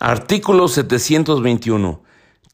Artículo 721.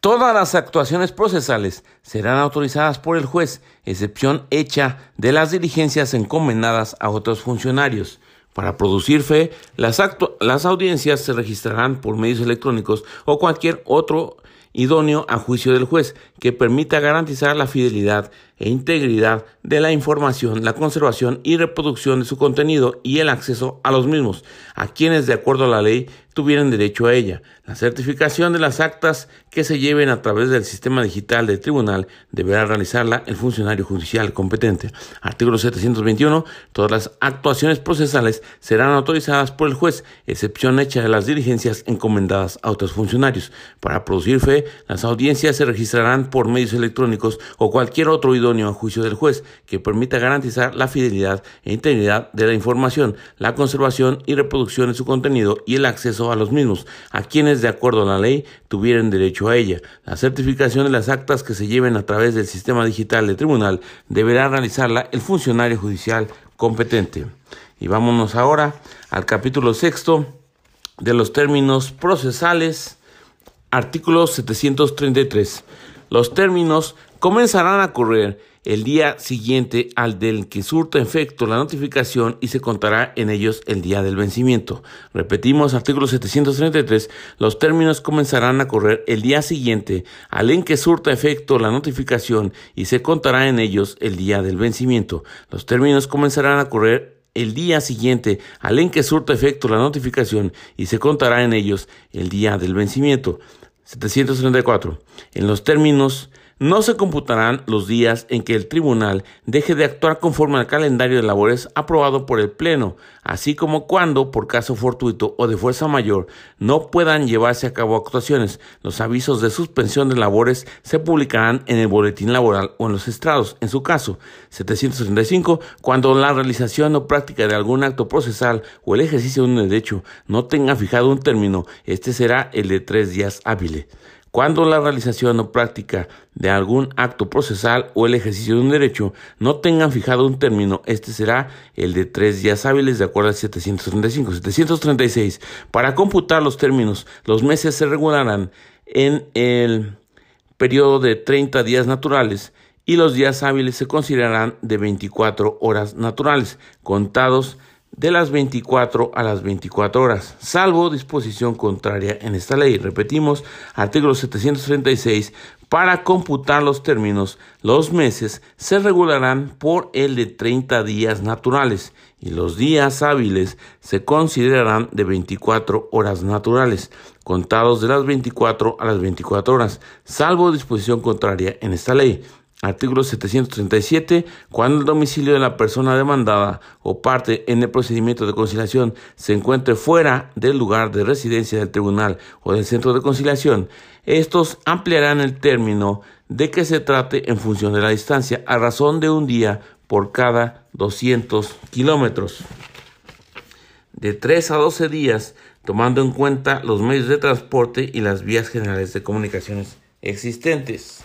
Todas las actuaciones procesales serán autorizadas por el juez, excepción hecha de las diligencias encomendadas a otros funcionarios. Para producir fe, las, las audiencias se registrarán por medios electrónicos o cualquier otro idóneo a juicio del juez que permita garantizar la fidelidad e integridad de la información, la conservación y reproducción de su contenido y el acceso a los mismos, a quienes de acuerdo a la ley tuvieran derecho a ella. La certificación de las actas que se lleven a través del sistema digital del tribunal deberá realizarla el funcionario judicial competente. Artículo 721. Todas las actuaciones procesales serán autorizadas por el juez, excepción hecha de las diligencias encomendadas a otros funcionarios. Para producir fe, las audiencias se registrarán por medios electrónicos o cualquier otro a juicio del juez que permita garantizar la fidelidad e integridad de la información, la conservación y reproducción de su contenido y el acceso a los mismos, a quienes de acuerdo a la ley tuvieran derecho a ella. La certificación de las actas que se lleven a través del sistema digital del tribunal deberá realizarla el funcionario judicial competente. Y vámonos ahora al capítulo sexto de los términos procesales, artículo 733. Los términos comenzarán a correr el día siguiente al del que surta efecto la notificación y se contará en ellos el día del vencimiento. Repetimos, artículo 733, los términos comenzarán a correr el día siguiente al en que surta efecto la notificación y se contará en ellos el día del vencimiento. Los términos comenzarán a correr el día siguiente al en que surta efecto la notificación y se contará en ellos el día del vencimiento. 734. En los términos no se computarán los días en que el tribunal deje de actuar conforme al calendario de labores aprobado por el Pleno, así como cuando, por caso fortuito o de fuerza mayor, no puedan llevarse a cabo actuaciones. Los avisos de suspensión de labores se publicarán en el boletín laboral o en los estrados. En su caso, 735, cuando la realización o práctica de algún acto procesal o el ejercicio de un derecho no tenga fijado un término, este será el de tres días hábiles. Cuando la realización o práctica de algún acto procesal o el ejercicio de un derecho no tengan fijado un término, este será el de tres días hábiles de acuerdo al 735. 736. Para computar los términos, los meses se regularán en el periodo de 30 días naturales y los días hábiles se considerarán de 24 horas naturales, contados de las 24 a las 24 horas, salvo disposición contraria en esta ley. Repetimos, artículo 736, para computar los términos, los meses se regularán por el de 30 días naturales y los días hábiles se considerarán de 24 horas naturales, contados de las 24 a las 24 horas, salvo disposición contraria en esta ley. Artículo 737. Cuando el domicilio de la persona demandada o parte en el procedimiento de conciliación se encuentre fuera del lugar de residencia del tribunal o del centro de conciliación, estos ampliarán el término de que se trate en función de la distancia a razón de un día por cada 200 kilómetros. De 3 a 12 días, tomando en cuenta los medios de transporte y las vías generales de comunicaciones existentes.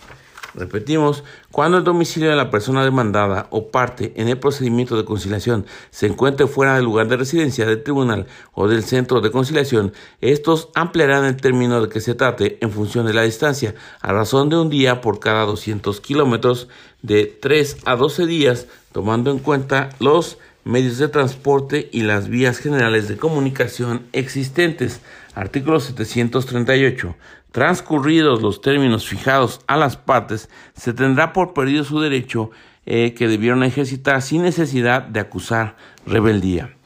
Repetimos, cuando el domicilio de la persona demandada o parte en el procedimiento de conciliación se encuentre fuera del lugar de residencia del tribunal o del centro de conciliación, estos ampliarán el término de que se trate en función de la distancia, a razón de un día por cada 200 kilómetros, de 3 a 12 días, tomando en cuenta los medios de transporte y las vías generales de comunicación existentes. Artículo 738. Transcurridos los términos fijados a las partes, se tendrá por perdido su derecho eh, que debieron ejercitar sin necesidad de acusar rebeldía.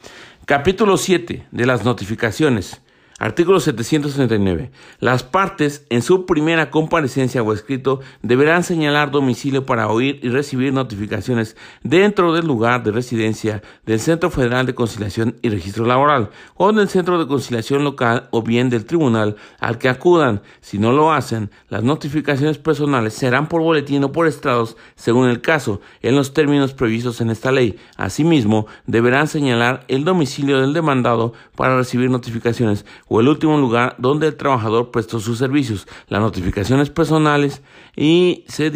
Capítulo 7 de las notificaciones. Artículo 739. Las partes, en su primera comparecencia o escrito, deberán señalar domicilio para oír y recibir notificaciones dentro del lugar de residencia del Centro Federal de Conciliación y Registro Laboral o del Centro de Conciliación Local o bien del tribunal al que acudan. Si no lo hacen, las notificaciones personales serán por boletín o por estrados, según el caso, en los términos previstos en esta ley. Asimismo, deberán señalar el domicilio del demandado para recibir notificaciones o el último lugar donde el trabajador prestó sus servicios, las notificaciones personales y se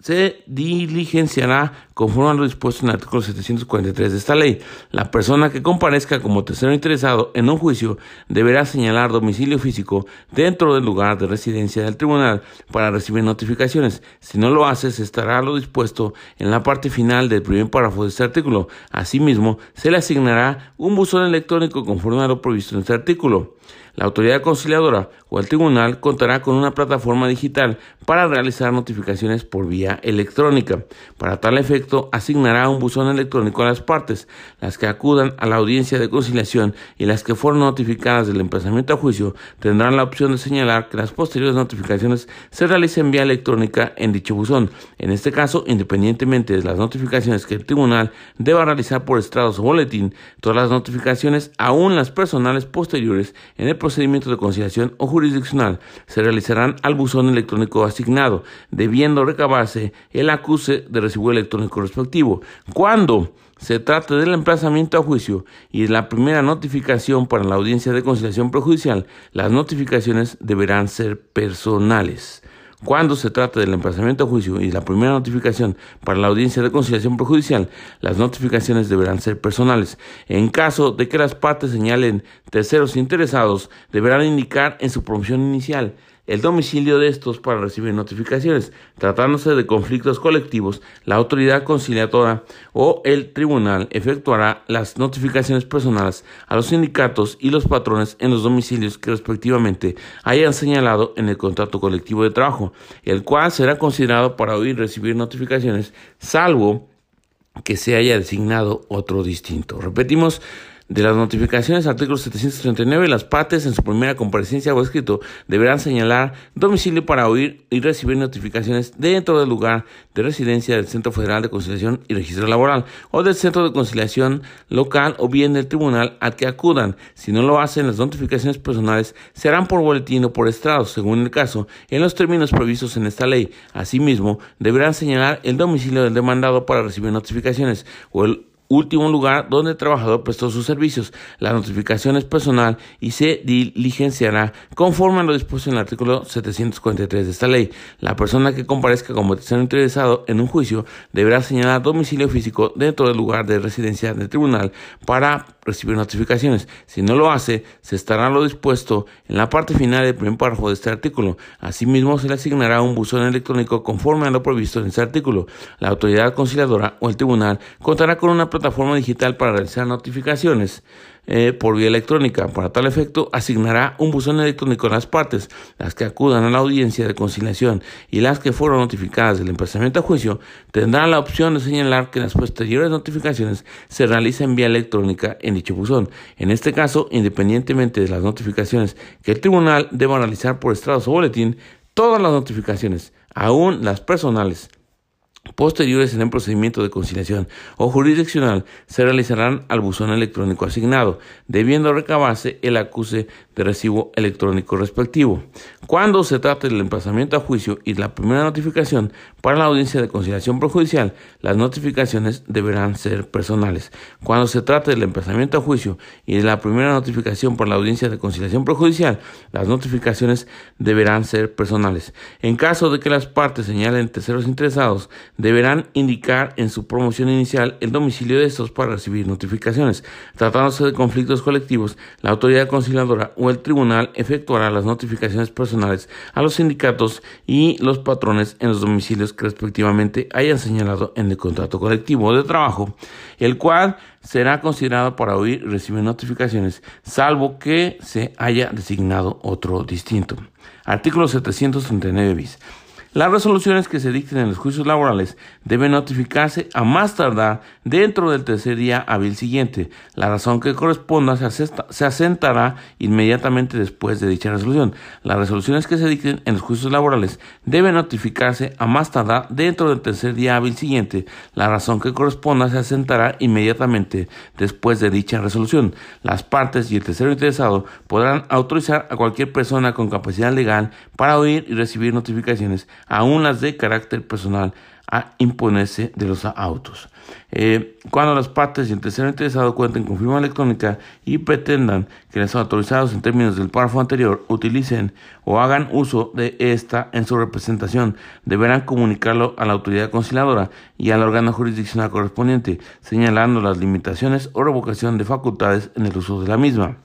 se diligenciará conforme a lo dispuesto en el artículo 743 de esta ley. La persona que comparezca como tercero interesado en un juicio deberá señalar domicilio físico dentro del lugar de residencia del tribunal para recibir notificaciones. Si no lo hace, se estará lo dispuesto en la parte final del primer párrafo de este artículo. Asimismo, se le asignará un buzón electrónico conforme a lo previsto en este artículo. La autoridad conciliadora o el tribunal contará con una plataforma digital para realizar notificaciones por vía electrónica. Para tal efecto, asignará un buzón electrónico a las partes, las que acudan a la audiencia de conciliación y las que fueron notificadas del emplazamiento a juicio tendrán la opción de señalar que las posteriores notificaciones se realicen vía electrónica en dicho buzón. En este caso, independientemente de las notificaciones que el tribunal deba realizar por estrados o boletín, todas las notificaciones, aún las personales posteriores en el procedimiento de conciliación o jurisdiccional se realizarán al buzón electrónico asignado, debiendo recabarse el acuse de recibo electrónico respectivo. Cuando se trate del emplazamiento a juicio y la primera notificación para la audiencia de conciliación prejudicial, las notificaciones deberán ser personales. Cuando se trata del emplazamiento a juicio y la primera notificación para la audiencia de conciliación prejudicial, las notificaciones deberán ser personales. En caso de que las partes señalen terceros interesados, deberán indicar en su promoción inicial el domicilio de estos para recibir notificaciones. Tratándose de conflictos colectivos, la autoridad conciliadora o el tribunal efectuará las notificaciones personales a los sindicatos y los patrones en los domicilios que respectivamente hayan señalado en el contrato colectivo de trabajo, el cual será considerado para oír recibir notificaciones, salvo que se haya designado otro distinto. Repetimos, de las notificaciones, artículo 739, las partes en su primera comparecencia o escrito deberán señalar domicilio para oír y recibir notificaciones dentro del lugar de residencia del Centro Federal de Conciliación y Registro Laboral o del Centro de Conciliación local o bien del tribunal al que acudan. Si no lo hacen, las notificaciones personales serán por boletín o por estrado, según el caso, en los términos previstos en esta ley. Asimismo, deberán señalar el domicilio del demandado para recibir notificaciones o el último lugar donde el trabajador prestó sus servicios. La notificación es personal y se diligenciará conforme a lo dispuesto en el artículo 743 de esta ley. La persona que comparezca como tercero interesado en un juicio deberá señalar domicilio físico dentro del lugar de residencia del tribunal para recibir notificaciones. Si no lo hace, se estará lo dispuesto en la parte final del primer párrafo de este artículo. Asimismo, se le asignará un buzón electrónico conforme a lo previsto en este artículo. La autoridad conciliadora o el tribunal contará con una digital para realizar notificaciones. Eh, por vía electrónica. Para tal efecto, asignará un buzón electrónico a las partes, las que acudan a la audiencia de conciliación y las que fueron notificadas del emplazamiento a juicio, tendrán la opción de señalar que las posteriores notificaciones se realicen vía electrónica en dicho buzón. En este caso, independientemente de las notificaciones que el tribunal deba realizar por estrados o boletín, todas las notificaciones, aún las personales, posteriores en el procedimiento de conciliación o jurisdiccional se realizarán al buzón electrónico asignado, debiendo recabarse el acuse de recibo electrónico respectivo. Cuando se trate del emplazamiento a juicio y la primera notificación para la audiencia de conciliación prejudicial, las notificaciones deberán ser personales. Cuando se trate del emplazamiento a juicio y de la primera notificación para la audiencia de conciliación prejudicial, las notificaciones deberán ser personales. En caso de que las partes señalen terceros interesados, deberán indicar en su promoción inicial el domicilio de estos para recibir notificaciones. Tratándose de conflictos colectivos, la autoridad conciliadora o el tribunal efectuará las notificaciones personales a los sindicatos y los patrones en los domicilios que respectivamente hayan señalado en el contrato colectivo de trabajo, el cual será considerado para oír y recibir notificaciones, salvo que se haya designado otro distinto. Artículo 739 bis. Las resoluciones que se dicten en los juicios laborales deben notificarse a más tardar dentro del tercer día hábil siguiente. La razón que corresponda se, asentará inmediatamente después de dicha resolución. Las resoluciones que se dicten en los juicios laborales deben notificarse a más tardar dentro del tercer día hábil siguiente. La razón que corresponda se asentará inmediatamente después de dicha resolución. Las partes y el tercero interesado podrán autorizar a cualquier persona con capacidad legal para oír y recibir notificaciones aún las de carácter personal, a imponerse de los autos. Eh, cuando las partes y el tercero interesado cuenten con firma electrónica y pretendan que los autorizados en términos del párrafo anterior utilicen o hagan uso de esta en su representación, deberán comunicarlo a la autoridad conciliadora y al órgano jurisdiccional correspondiente, señalando las limitaciones o revocación de facultades en el uso de la misma.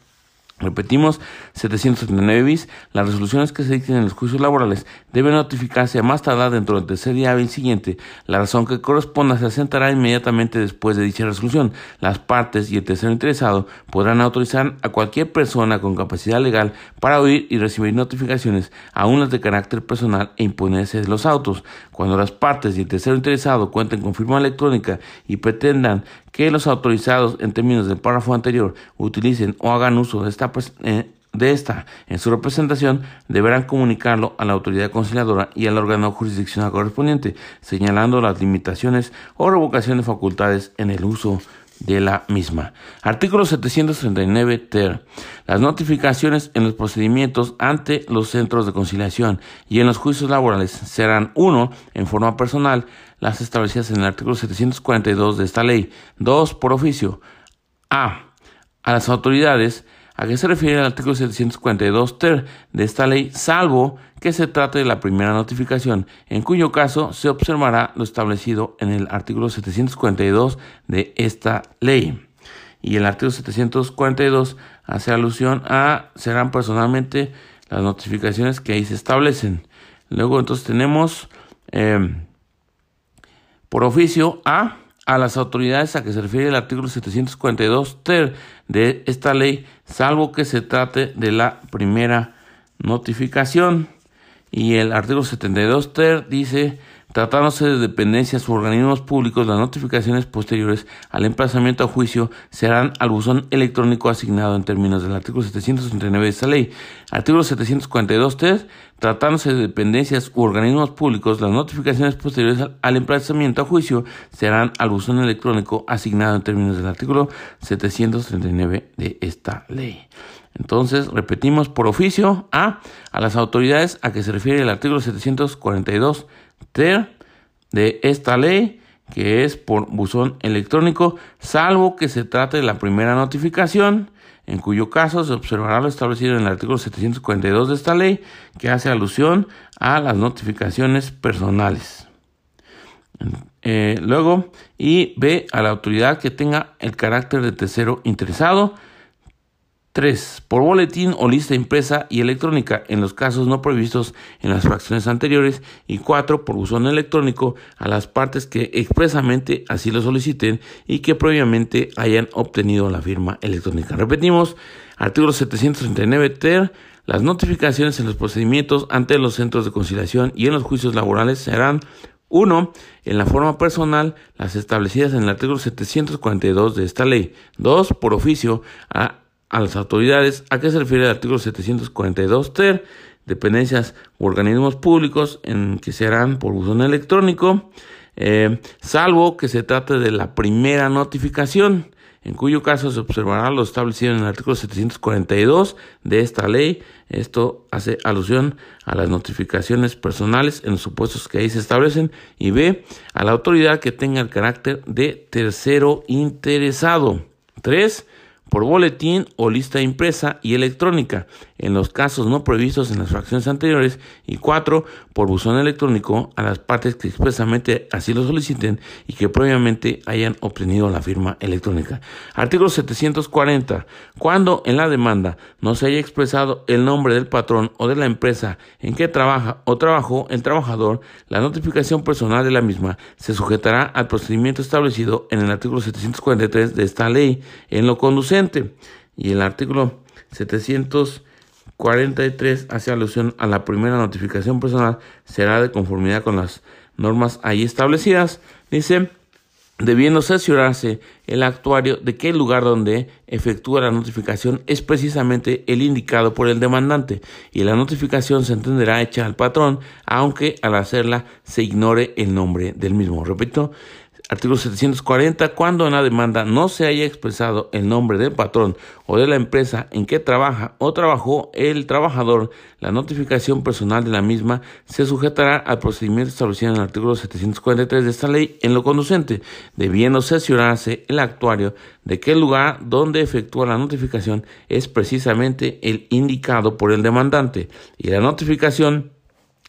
Repetimos, 779 bis, las resoluciones que se dicten en los juicios laborales deben notificarse a más tardar dentro del tercer día hábil siguiente. La razón que corresponda se asentará inmediatamente después de dicha resolución. Las partes y el tercero interesado podrán autorizar a cualquier persona con capacidad legal para oír y recibir notificaciones, aun las de carácter personal, e imponerse los autos. Cuando las partes y el tercero interesado cuenten con firma electrónica y pretendan que los autorizados en términos del párrafo anterior utilicen o hagan uso de esta, eh, de esta en su representación, deberán comunicarlo a la autoridad conciliadora y al órgano jurisdiccional correspondiente, señalando las limitaciones o revocación de facultades en el uso de la misma. Artículo 739 ter. Las notificaciones en los procedimientos ante los centros de conciliación y en los juicios laborales serán uno en forma personal las establecidas en el artículo 742 de esta ley. 2. Por oficio. A. A las autoridades ¿A qué se refiere el artículo 742 ter de esta ley, salvo que se trate de la primera notificación, en cuyo caso se observará lo establecido en el artículo 742 de esta ley? Y el artículo 742 hace alusión a serán personalmente las notificaciones que ahí se establecen. Luego entonces tenemos eh, por oficio A a las autoridades a que se refiere el artículo 742 ter de esta ley, salvo que se trate de la primera notificación. Y el artículo 72 ter dice Tratándose de dependencias u organismos públicos, las notificaciones posteriores al emplazamiento a juicio serán al buzón electrónico asignado en términos del artículo 739 de esta ley. Artículo 742.3. Tratándose de dependencias u organismos públicos, las notificaciones posteriores al emplazamiento a juicio serán al buzón electrónico asignado en términos del artículo 739 de esta ley. Entonces, repetimos por oficio a a las autoridades a que se refiere el artículo 742 de esta ley, que es por buzón electrónico, salvo que se trate de la primera notificación, en cuyo caso se observará lo establecido en el artículo 742 de esta ley, que hace alusión a las notificaciones personales. Eh, luego, y B, a la autoridad que tenga el carácter de tercero interesado, 3. Por boletín o lista impresa y electrónica en los casos no previstos en las fracciones anteriores. Y 4. Por buzón electrónico a las partes que expresamente así lo soliciten y que previamente hayan obtenido la firma electrónica. Repetimos, artículo 739 ter. Las notificaciones en los procedimientos ante los centros de conciliación y en los juicios laborales serán 1. En la forma personal, las establecidas en el artículo 742 de esta ley. 2. Por oficio, a a las autoridades. ¿A qué se refiere el artículo 742 ter? Dependencias u organismos públicos en que se harán por buzón electrónico, eh, salvo que se trate de la primera notificación, en cuyo caso se observará lo establecido en el artículo 742 de esta ley. Esto hace alusión a las notificaciones personales en los supuestos que ahí se establecen. Y B, a la autoridad que tenga el carácter de tercero interesado. 3 por boletín o lista impresa y electrónica, en los casos no previstos en las fracciones anteriores, y cuatro, por buzón electrónico a las partes que expresamente así lo soliciten y que previamente hayan obtenido la firma electrónica. Artículo 740. Cuando en la demanda no se haya expresado el nombre del patrón o de la empresa en que trabaja o trabajó el trabajador, la notificación personal de la misma se sujetará al procedimiento establecido en el artículo 743 de esta ley en lo conducente y el artículo 743 hace alusión a la primera notificación personal será de conformidad con las normas ahí establecidas. Dice, debiendo cerciorarse el actuario de que el lugar donde efectúa la notificación es precisamente el indicado por el demandante y la notificación se entenderá hecha al patrón, aunque al hacerla se ignore el nombre del mismo. Repito, Artículo 740. Cuando en la demanda no se haya expresado el nombre del patrón o de la empresa en que trabaja o trabajó el trabajador, la notificación personal de la misma se sujetará al procedimiento establecido en el artículo 743 de esta ley en lo conducente, debiendo cerciorarse el actuario de que el lugar donde efectúa la notificación es precisamente el indicado por el demandante y la notificación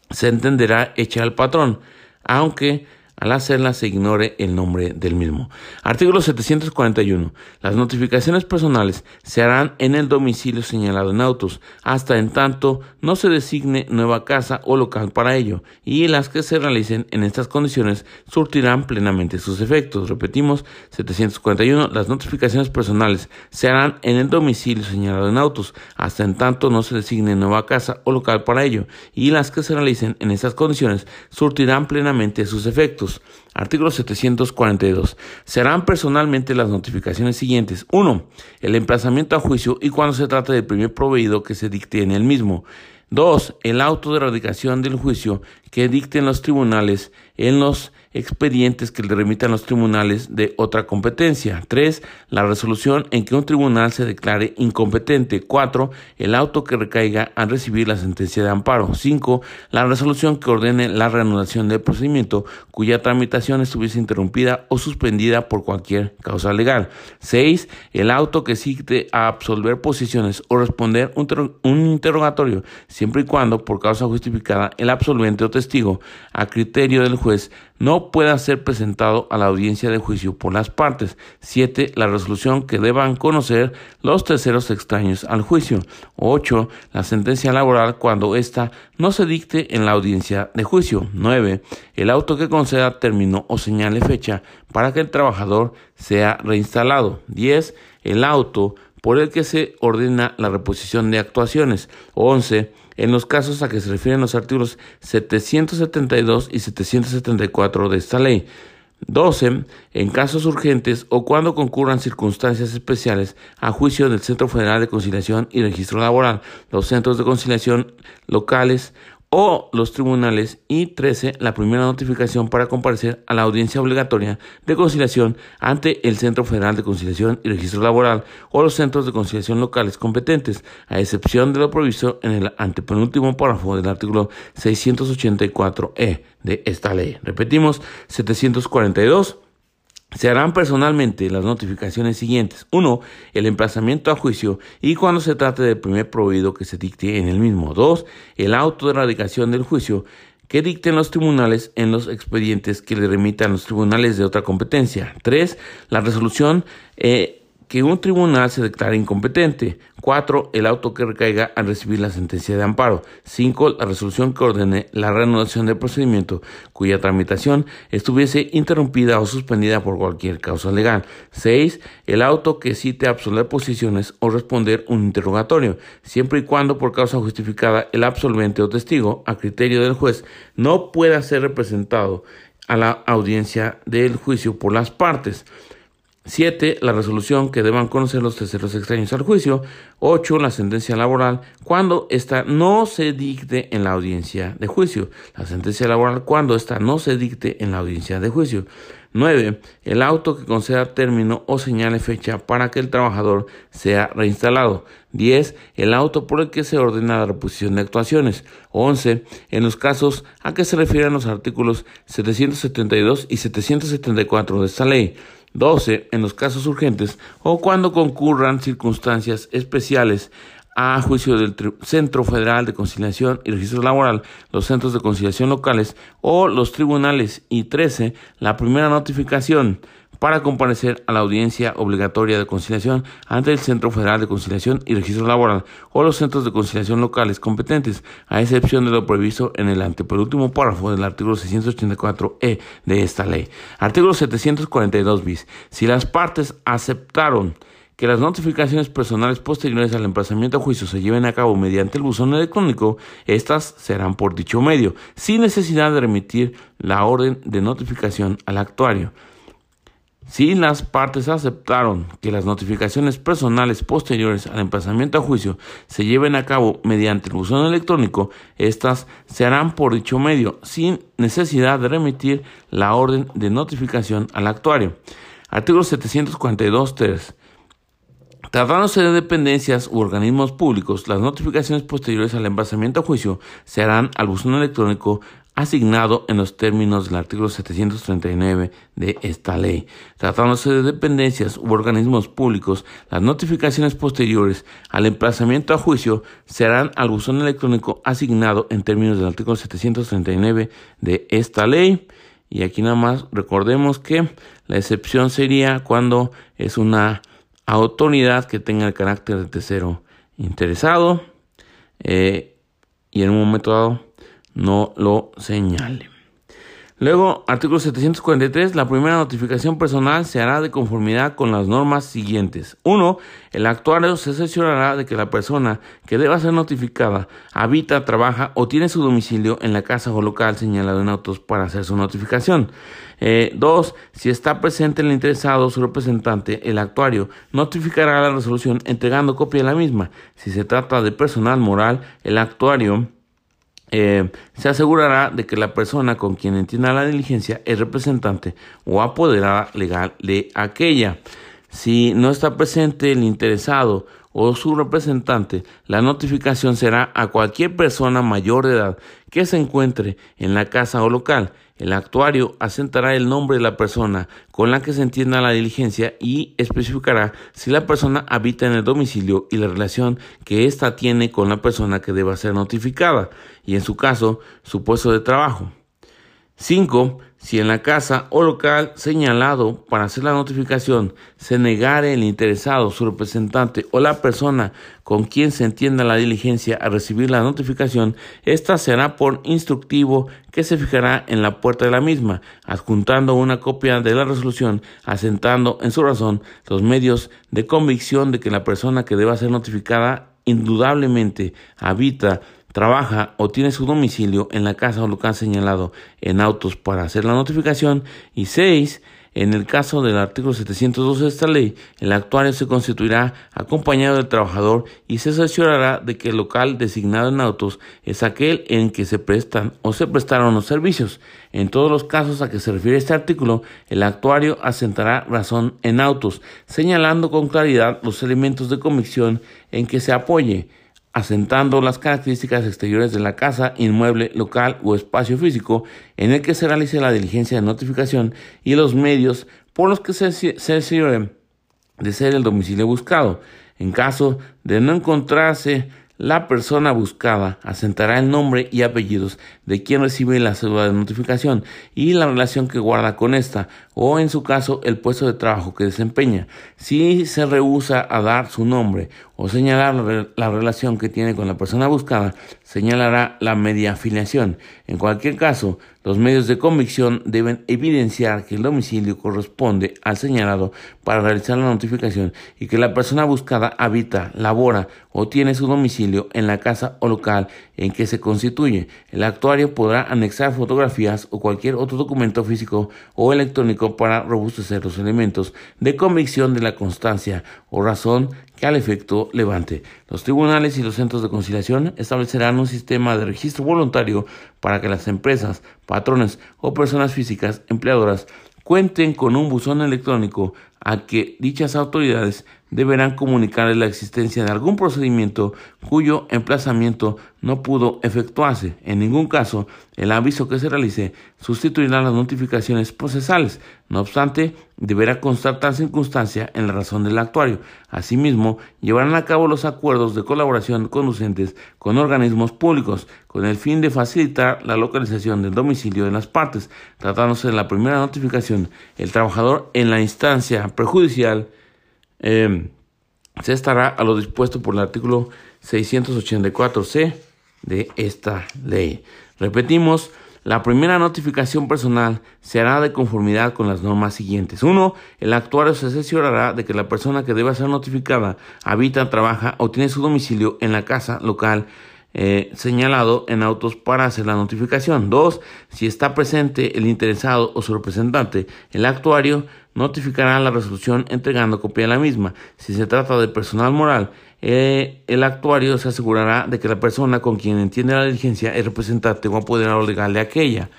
se entenderá hecha al patrón, aunque al hacerla se ignore el nombre del mismo. Artículo 741. Las notificaciones personales se harán en el domicilio señalado en autos, hasta en tanto no se designe nueva casa o local para ello, y las que se realicen en estas condiciones surtirán plenamente sus efectos. Repetimos, 741. Las notificaciones personales se harán en el domicilio señalado en autos, hasta en tanto no se designe nueva casa o local para ello, y las que se realicen en estas condiciones surtirán plenamente sus efectos. Artículo 742. Serán personalmente las notificaciones siguientes. 1. El emplazamiento a juicio y cuando se trate del primer proveído que se dicte en el mismo. 2. El auto de erradicación del juicio que dicten los tribunales en los expedientes que le remitan los tribunales de otra competencia. 3. La resolución en que un tribunal se declare incompetente. 4. El auto que recaiga al recibir la sentencia de amparo. 5. La resolución que ordene la reanudación del procedimiento cuya tramitación estuviese interrumpida o suspendida por cualquier causa legal. 6. El auto que cite a absolver posiciones o responder un, un interrogatorio siempre y cuando por causa justificada el absolvente o testigo a criterio del juez no pueda ser presentado a la audiencia de juicio por las partes. 7. La resolución que deban conocer los terceros extraños al juicio. 8. La sentencia laboral cuando ésta no se dicte en la audiencia de juicio. 9. El auto que conceda término o señale fecha para que el trabajador sea reinstalado. 10. El auto por el que se ordena la reposición de actuaciones. 11 en los casos a que se refieren los artículos 772 y 774 de esta ley. 12. En casos urgentes o cuando concurran circunstancias especiales a juicio del Centro Federal de Conciliación y Registro Laboral, los centros de conciliación locales o los tribunales y 13 la primera notificación para comparecer a la audiencia obligatoria de conciliación ante el Centro Federal de Conciliación y Registro Laboral o los centros de conciliación locales competentes, a excepción de lo previsto en el antepenúltimo párrafo del artículo 684e de esta ley. Repetimos, 742 se harán personalmente las notificaciones siguientes. 1. El emplazamiento a juicio y cuando se trate del primer prohibido que se dicte en el mismo. 2. El auto de erradicación del juicio que dicten los tribunales en los expedientes que le remitan los tribunales de otra competencia. 3. La resolución eh, que un tribunal se declare incompetente. 4. El auto que recaiga al recibir la sentencia de amparo. 5. La resolución que ordene la reanudación del procedimiento cuya tramitación estuviese interrumpida o suspendida por cualquier causa legal. 6. El auto que cite absolver posiciones o responder un interrogatorio, siempre y cuando por causa justificada el absolvente o testigo, a criterio del juez, no pueda ser representado a la audiencia del juicio por las partes. 7. La resolución que deban conocer los terceros extraños al juicio. 8. La sentencia laboral cuando ésta no se dicte en la audiencia de juicio. La sentencia laboral cuando ésta no se dicte en la audiencia de juicio. 9. El auto que conceda término o señale fecha para que el trabajador sea reinstalado. 10. El auto por el que se ordena la reposición de actuaciones. 11. En los casos a que se refieren los artículos 772 y 774 de esta ley. 12. En los casos urgentes o cuando concurran circunstancias especiales a juicio del Centro Federal de Conciliación y Registro Laboral, los centros de conciliación locales o los tribunales. Y 13. La primera notificación para comparecer a la audiencia obligatoria de conciliación ante el Centro Federal de Conciliación y Registro Laboral o los centros de conciliación locales competentes, a excepción de lo previsto en el antepenúltimo párrafo del artículo 684e de esta ley. Artículo 742 bis. Si las partes aceptaron que las notificaciones personales posteriores al emplazamiento a juicio se lleven a cabo mediante el buzón electrónico, estas serán por dicho medio, sin necesidad de remitir la orden de notificación al actuario. Si las partes aceptaron que las notificaciones personales posteriores al emplazamiento a juicio se lleven a cabo mediante el buzón electrónico, estas se harán por dicho medio, sin necesidad de remitir la orden de notificación al actuario. Artículo 742.3. Tratándose de dependencias u organismos públicos, las notificaciones posteriores al emplazamiento a juicio se harán al buzón electrónico asignado en los términos del artículo 739 de esta ley. Tratándose de dependencias u organismos públicos, las notificaciones posteriores al emplazamiento a juicio serán al buzón electrónico asignado en términos del artículo 739 de esta ley. Y aquí nada más recordemos que la excepción sería cuando es una autoridad que tenga el carácter de tercero interesado eh, y en un momento dado no lo señale. Luego, artículo 743, la primera notificación personal se hará de conformidad con las normas siguientes. 1. El actuario se asegurará de que la persona que deba ser notificada habita, trabaja o tiene su domicilio en la casa o local señalado en autos para hacer su notificación. 2. Eh, si está presente el interesado o su representante, el actuario notificará la resolución entregando copia de la misma. Si se trata de personal moral, el actuario eh, se asegurará de que la persona con quien entienda la diligencia es representante o apoderada legal de aquella. Si no está presente el interesado o su representante, la notificación será a cualquier persona mayor de edad que se encuentre en la casa o local el actuario asentará el nombre de la persona con la que se entienda la diligencia y especificará si la persona habita en el domicilio y la relación que ésta tiene con la persona que deba ser notificada y en su caso su puesto de trabajo. 5. Si en la casa o local señalado para hacer la notificación se negare el interesado, su representante o la persona con quien se entienda la diligencia a recibir la notificación, ésta será por instructivo que se fijará en la puerta de la misma, adjuntando una copia de la resolución, asentando en su razón los medios de convicción de que la persona que deba ser notificada indudablemente habita trabaja o tiene su domicilio en la casa o local señalado en autos para hacer la notificación y 6. En el caso del artículo 712 de esta ley, el actuario se constituirá acompañado del trabajador y se asegurará de que el local designado en autos es aquel en que se prestan o se prestaron los servicios. En todos los casos a que se refiere este artículo, el actuario asentará razón en autos, señalando con claridad los elementos de convicción en que se apoye asentando las características exteriores de la casa, inmueble, local o espacio físico en el que se realice la diligencia de notificación y los medios por los que se, sirve de ser el domicilio buscado. En caso de no encontrarse la persona buscada asentará el nombre y apellidos de quien recibe la cédula de notificación y la relación que guarda con esta, o en su caso el puesto de trabajo que desempeña. Si se rehúsa a dar su nombre o señalar la relación que tiene con la persona buscada, señalará la media afiliación. En cualquier caso, los medios de convicción deben evidenciar que el domicilio corresponde al señalado para realizar la notificación y que la persona buscada habita, labora o tiene su domicilio en la casa o local en que se constituye. El actuario podrá anexar fotografías o cualquier otro documento físico o electrónico para robustecer los elementos de convicción de la constancia o razón que al efecto levante. Los tribunales y los centros de conciliación establecerán un sistema de registro voluntario para que las empresas, patrones o personas físicas empleadoras cuenten con un buzón electrónico a que dichas autoridades deberán comunicarles la existencia de algún procedimiento cuyo emplazamiento no pudo efectuarse. En ningún caso, el aviso que se realice sustituirá las notificaciones procesales. No obstante, deberá constar tal circunstancia en la razón del actuario. Asimismo, llevarán a cabo los acuerdos de colaboración conducentes con organismos públicos, con el fin de facilitar la localización del domicilio de las partes. Tratándose de la primera notificación, el trabajador en la instancia prejudicial eh, se estará a lo dispuesto por el artículo 684c de esta ley. Repetimos, la primera notificación personal se hará de conformidad con las normas siguientes. 1. El actuario se asesorará de que la persona que deba ser notificada habita, trabaja o tiene su domicilio en la casa local eh, señalado en autos para hacer la notificación. Dos, si está presente el interesado o su representante, el actuario notificará la resolución entregando copia de la misma. Si se trata de personal moral, eh, el actuario se asegurará de que la persona con quien entiende la diligencia es representante o apoderado legal de aquella.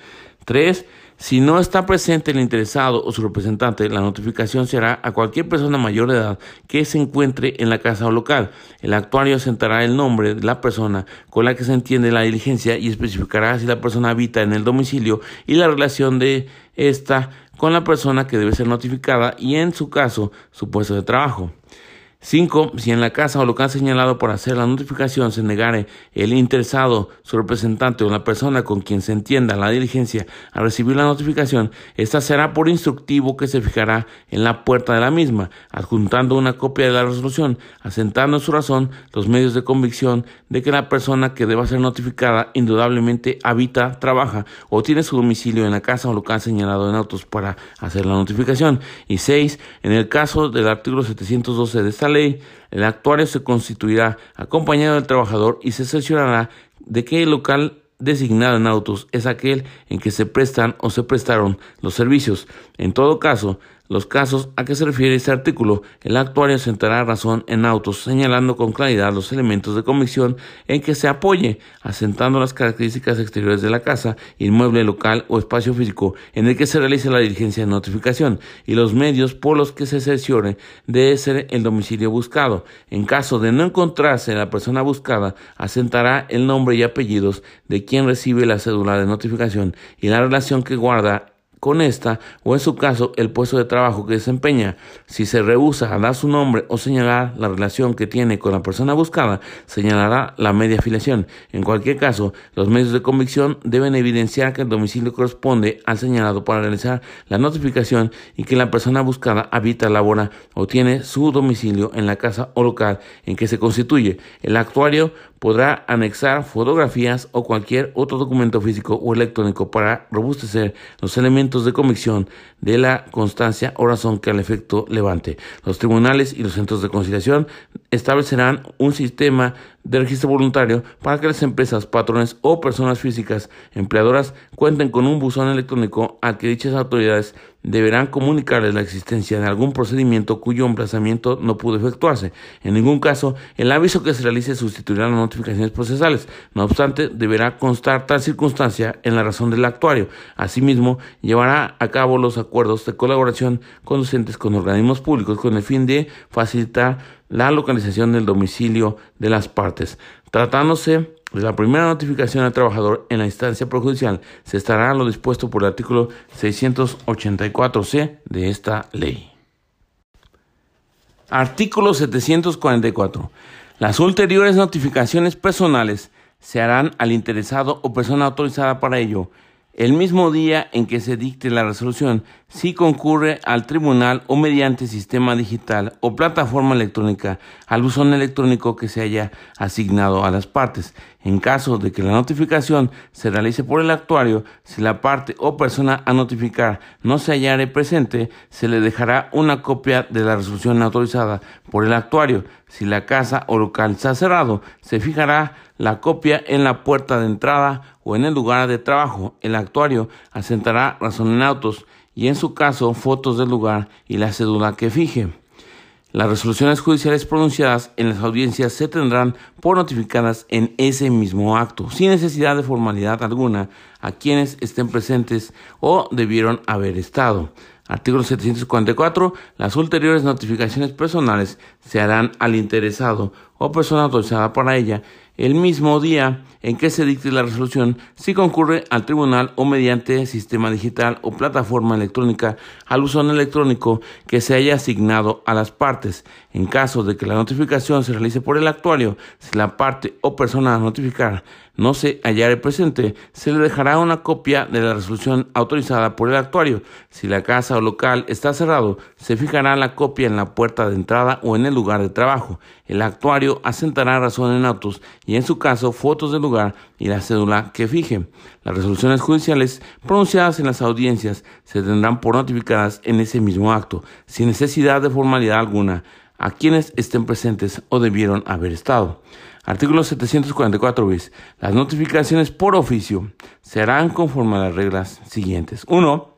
3. Si no está presente el interesado o su representante, la notificación se hará a cualquier persona mayor de edad que se encuentre en la casa o local. El actuario asentará el nombre de la persona con la que se entiende la diligencia y especificará si la persona habita en el domicilio y la relación de esta con la persona que debe ser notificada y en su caso su puesto de trabajo. 5. Si en la casa o local señalado por hacer la notificación se negare el interesado, su representante o la persona con quien se entienda la diligencia a recibir la notificación, esta será por instructivo que se fijará en la puerta de la misma, adjuntando una copia de la resolución, asentando en su razón los medios de convicción de que la persona que deba ser notificada indudablemente habita, trabaja o tiene su domicilio en la casa o local señalado en autos para hacer la notificación. Y 6. En el caso del artículo 712 de esta ley, el actuario se constituirá acompañado del trabajador y se sesionará de que el local designado en autos es aquel en que se prestan o se prestaron los servicios. En todo caso, los casos a que se refiere este artículo, el actuario sentará razón en autos, señalando con claridad los elementos de convicción en que se apoye, asentando las características exteriores de la casa, inmueble local o espacio físico en el que se realice la diligencia de notificación y los medios por los que se cerciore de ser el domicilio buscado. En caso de no encontrarse la persona buscada, asentará el nombre y apellidos de quien recibe la cédula de notificación y la relación que guarda con esta o en su caso el puesto de trabajo que desempeña. Si se rehúsa a dar su nombre o señalar la relación que tiene con la persona buscada, señalará la media afiliación. En cualquier caso, los medios de convicción deben evidenciar que el domicilio corresponde al señalado para realizar la notificación y que la persona buscada habita, labora o tiene su domicilio en la casa o local en que se constituye. El actuario podrá anexar fotografías o cualquier otro documento físico o electrónico para robustecer los elementos de convicción de la constancia o razón que al efecto levante. Los tribunales y los centros de conciliación establecerán un sistema de registro voluntario para que las empresas, patrones o personas físicas empleadoras cuenten con un buzón electrónico al que dichas autoridades deberán comunicarles la existencia de algún procedimiento cuyo emplazamiento no pudo efectuarse. En ningún caso, el aviso que se realice sustituirá las notificaciones procesales. No obstante, deberá constar tal circunstancia en la razón del actuario. Asimismo, llevará a cabo los acuerdos de colaboración conducentes con organismos públicos con el fin de facilitar la localización del domicilio de las partes. Tratándose de la primera notificación al trabajador en la instancia prejudicial, se estará lo dispuesto por el artículo 684c de esta ley. Artículo 744. Las ulteriores notificaciones personales se harán al interesado o persona autorizada para ello el mismo día en que se dicte la resolución, si concurre al tribunal o mediante sistema digital o plataforma electrónica al buzón electrónico que se haya asignado a las partes. En caso de que la notificación se realice por el actuario, si la parte o persona a notificar no se hallare presente, se le dejará una copia de la resolución autorizada por el actuario. Si la casa o local está cerrado, se fijará la copia en la puerta de entrada o en el lugar de trabajo. El actuario asentará razón en autos y en su caso fotos del lugar y la cédula que fije. Las resoluciones judiciales pronunciadas en las audiencias se tendrán por notificadas en ese mismo acto, sin necesidad de formalidad alguna a quienes estén presentes o debieron haber estado. Artículo 744. Las ulteriores notificaciones personales se harán al interesado o persona autorizada para ella el mismo día en que se dicte la resolución si concurre al tribunal o mediante sistema digital o plataforma electrónica al uso electrónico que se haya asignado a las partes. En caso de que la notificación se realice por el actuario, si la parte o persona a notificar no se hallare presente, se le dejará una copia de la resolución autorizada por el actuario. Si la casa o local está cerrado, se fijará la copia en la puerta de entrada o en el lugar de trabajo. El actuario asentará razón en autos y en su caso fotos del lugar y la cédula que fije. Las resoluciones judiciales pronunciadas en las audiencias se tendrán por notificadas en ese mismo acto, sin necesidad de formalidad alguna, a quienes estén presentes o debieron haber estado. Artículo 744 bis. Las notificaciones por oficio serán conforme a las reglas siguientes. 1.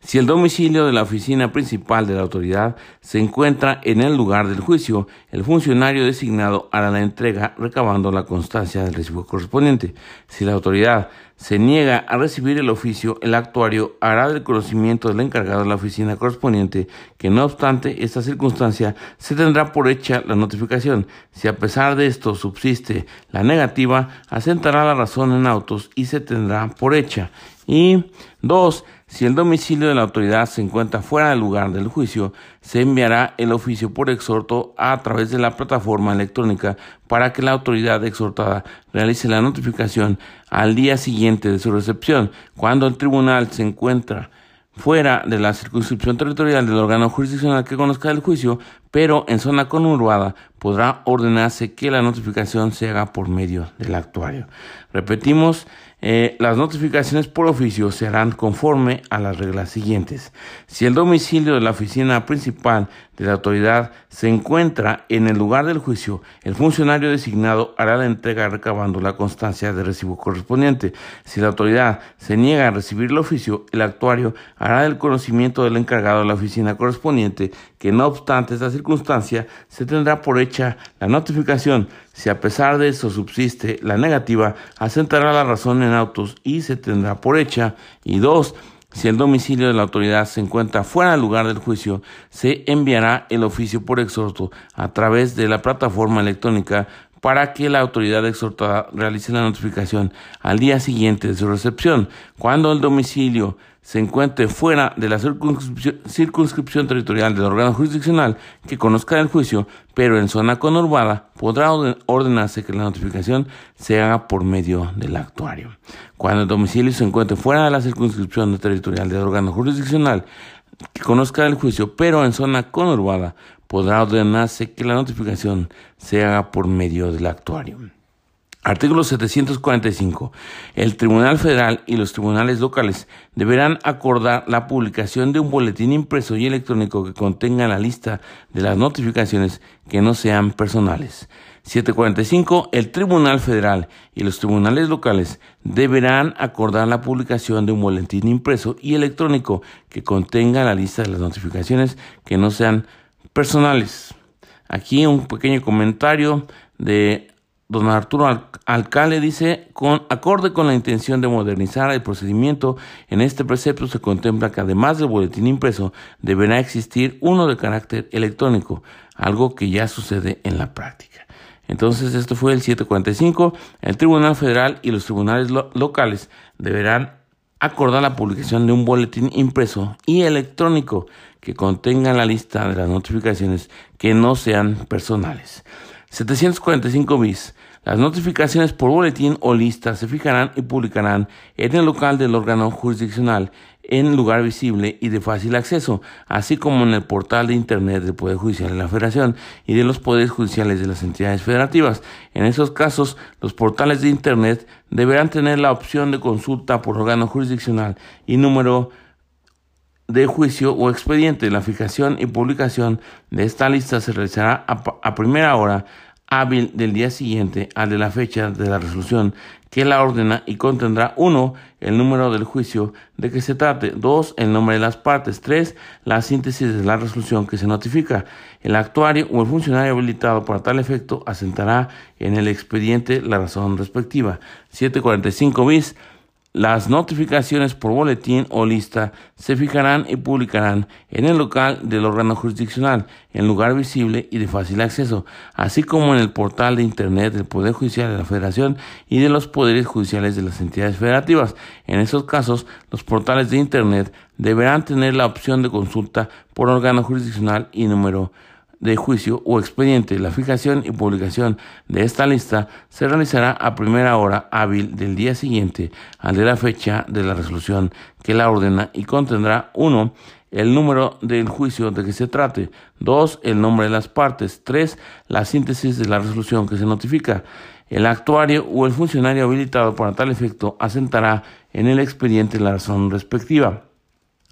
Si el domicilio de la oficina principal de la autoridad se encuentra en el lugar del juicio, el funcionario designado hará la entrega recabando la constancia del recibo correspondiente. Si la autoridad se niega a recibir el oficio, el actuario hará del conocimiento del encargado de la oficina correspondiente que no obstante esta circunstancia se tendrá por hecha la notificación. Si a pesar de esto subsiste la negativa, asentará la razón en autos y se tendrá por hecha. Y dos, si el domicilio de la autoridad se encuentra fuera del lugar del juicio, se enviará el oficio por exhorto a través de la plataforma electrónica para que la autoridad exhortada realice la notificación al día siguiente de su recepción. Cuando el tribunal se encuentra fuera de la circunscripción territorial del órgano jurisdiccional que conozca el juicio, pero en zona conurbada podrá ordenarse que la notificación se haga por medio del actuario. Repetimos, eh, las notificaciones por oficio se harán conforme a las reglas siguientes. Si el domicilio de la oficina principal de la autoridad se encuentra en el lugar del juicio, el funcionario designado hará la entrega recabando la constancia de recibo correspondiente. Si la autoridad se niega a recibir el oficio, el actuario hará el conocimiento del encargado de la oficina correspondiente que no obstante esta circunstancia se tendrá por hecha la notificación. Si a pesar de eso subsiste la negativa, asentará la razón en autos y se tendrá por hecha. Y dos, si el domicilio de la autoridad se encuentra fuera del lugar del juicio, se enviará el oficio por exhorto a través de la plataforma electrónica para que la autoridad exhortada realice la notificación al día siguiente de su recepción. Cuando el domicilio se encuentre fuera de la circunscripción, territorial del órgano jurisdiccional que conozca el juicio, pero en zona conurbada, podrá ordenarse que la notificación se haga por medio del actuario. Cuando el domicilio se encuentre fuera de la circunscripción territorial del órgano jurisdiccional que conozca el juicio, pero en zona conurbada, podrá ordenarse que la notificación se haga por medio del actuario. Artículo 745. El Tribunal Federal y los tribunales locales deberán acordar la publicación de un boletín impreso y electrónico que contenga la lista de las notificaciones que no sean personales. 745. El Tribunal Federal y los tribunales locales deberán acordar la publicación de un boletín impreso y electrónico que contenga la lista de las notificaciones que no sean personales. Aquí un pequeño comentario de Don Arturo Alcalde dice, con acorde con la intención de modernizar el procedimiento, en este precepto se contempla que además del boletín impreso, deberá existir uno de carácter electrónico, algo que ya sucede en la práctica. Entonces, esto fue el 745. El Tribunal Federal y los tribunales locales deberán acordar la publicación de un boletín impreso y electrónico que contenga la lista de las notificaciones que no sean personales. 745 bis. Las notificaciones por boletín o lista se fijarán y publicarán en el local del órgano jurisdiccional en lugar visible y de fácil acceso, así como en el portal de Internet del Poder Judicial de la Federación y de los poderes judiciales de las entidades federativas. En esos casos, los portales de Internet deberán tener la opción de consulta por órgano jurisdiccional y número de juicio o expediente. La fijación y publicación de esta lista se realizará a, primera hora hábil del día siguiente al de la fecha de la resolución que la ordena y contendrá 1. el número del juicio de que se trate, 2. el nombre de las partes, 3. la síntesis de la resolución que se notifica. El actuario o el funcionario habilitado para tal efecto asentará en el expediente la razón respectiva. 745 bis las notificaciones por boletín o lista se fijarán y publicarán en el local del órgano jurisdiccional, en lugar visible y de fácil acceso, así como en el portal de Internet del Poder Judicial de la Federación y de los poderes judiciales de las entidades federativas. En esos casos, los portales de Internet deberán tener la opción de consulta por órgano jurisdiccional y número de juicio o expediente. La fijación y publicación de esta lista se realizará a primera hora hábil del día siguiente al de la fecha de la resolución que la ordena y contendrá 1. El número del juicio de que se trate. 2. El nombre de las partes. 3. La síntesis de la resolución que se notifica. El actuario o el funcionario habilitado para tal efecto asentará en el expediente la razón respectiva.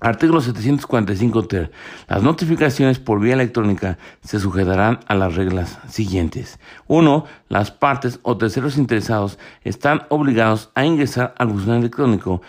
Artículo 745 ter. Las notificaciones por vía electrónica se sujetarán a las reglas siguientes. 1. Las partes o terceros interesados están obligados a ingresar al buzón electrónico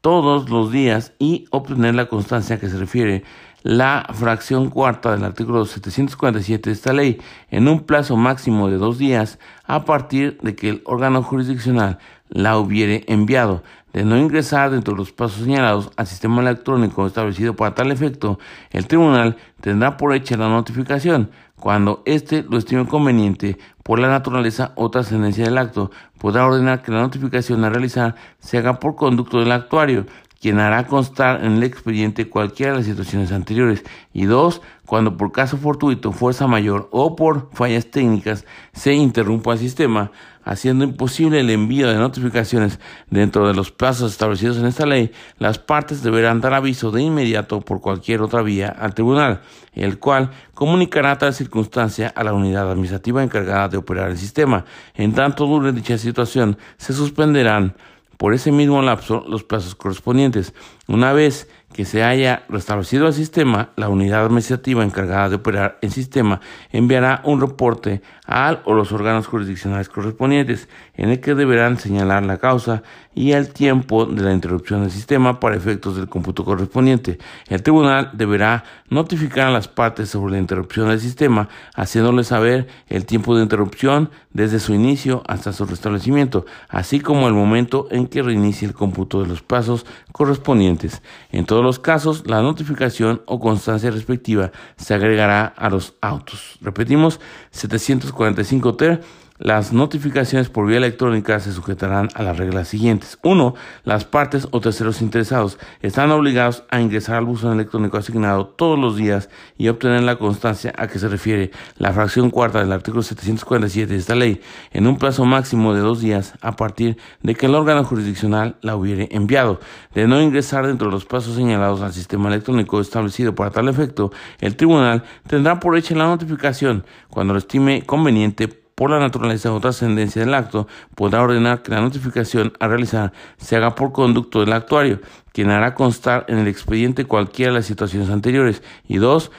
todos los días y obtener la constancia que se refiere la fracción cuarta del artículo 747 de esta ley en un plazo máximo de dos días a partir de que el órgano jurisdiccional la hubiere enviado. De no ingresar dentro de los pasos señalados al sistema electrónico establecido para tal efecto, el tribunal tendrá por hecha la notificación. Cuando éste lo estime conveniente por la naturaleza o trascendencia del acto, podrá ordenar que la notificación a realizar se haga por conducto del actuario quien hará constar en el expediente cualquiera de las situaciones anteriores. Y dos, cuando por caso fortuito, fuerza mayor o por fallas técnicas se interrumpa el sistema, haciendo imposible el envío de notificaciones dentro de los plazos establecidos en esta ley, las partes deberán dar aviso de inmediato por cualquier otra vía al tribunal, el cual comunicará tal circunstancia a la unidad administrativa encargada de operar el sistema. En tanto dure dicha situación, se suspenderán por ese mismo lapso los plazos correspondientes. Una vez que se haya restablecido el sistema, la unidad administrativa encargada de operar el sistema enviará un reporte al o los órganos jurisdiccionales correspondientes, en el que deberán señalar la causa y el tiempo de la interrupción del sistema para efectos del cómputo correspondiente. El tribunal deberá notificar a las partes sobre la interrupción del sistema, haciéndoles saber el tiempo de interrupción desde su inicio hasta su restablecimiento, así como el momento en que reinicie el cómputo de los pasos correspondientes. En todos los casos, la notificación o constancia respectiva se agregará a los autos. Repetimos, 745 ter las notificaciones por vía electrónica se sujetarán a las reglas siguientes. 1. Las partes o terceros interesados están obligados a ingresar al buzón electrónico asignado todos los días y obtener la constancia a que se refiere la fracción cuarta del artículo 747 de esta ley en un plazo máximo de dos días a partir de que el órgano jurisdiccional la hubiere enviado. De no ingresar dentro de los plazos señalados al sistema electrónico establecido para tal efecto, el tribunal tendrá por hecha la notificación cuando lo estime conveniente por la naturaleza o trascendencia del acto, podrá ordenar que la notificación a realizar se haga por conducto del actuario, quien hará constar en el expediente cualquiera de las situaciones anteriores. Y dos,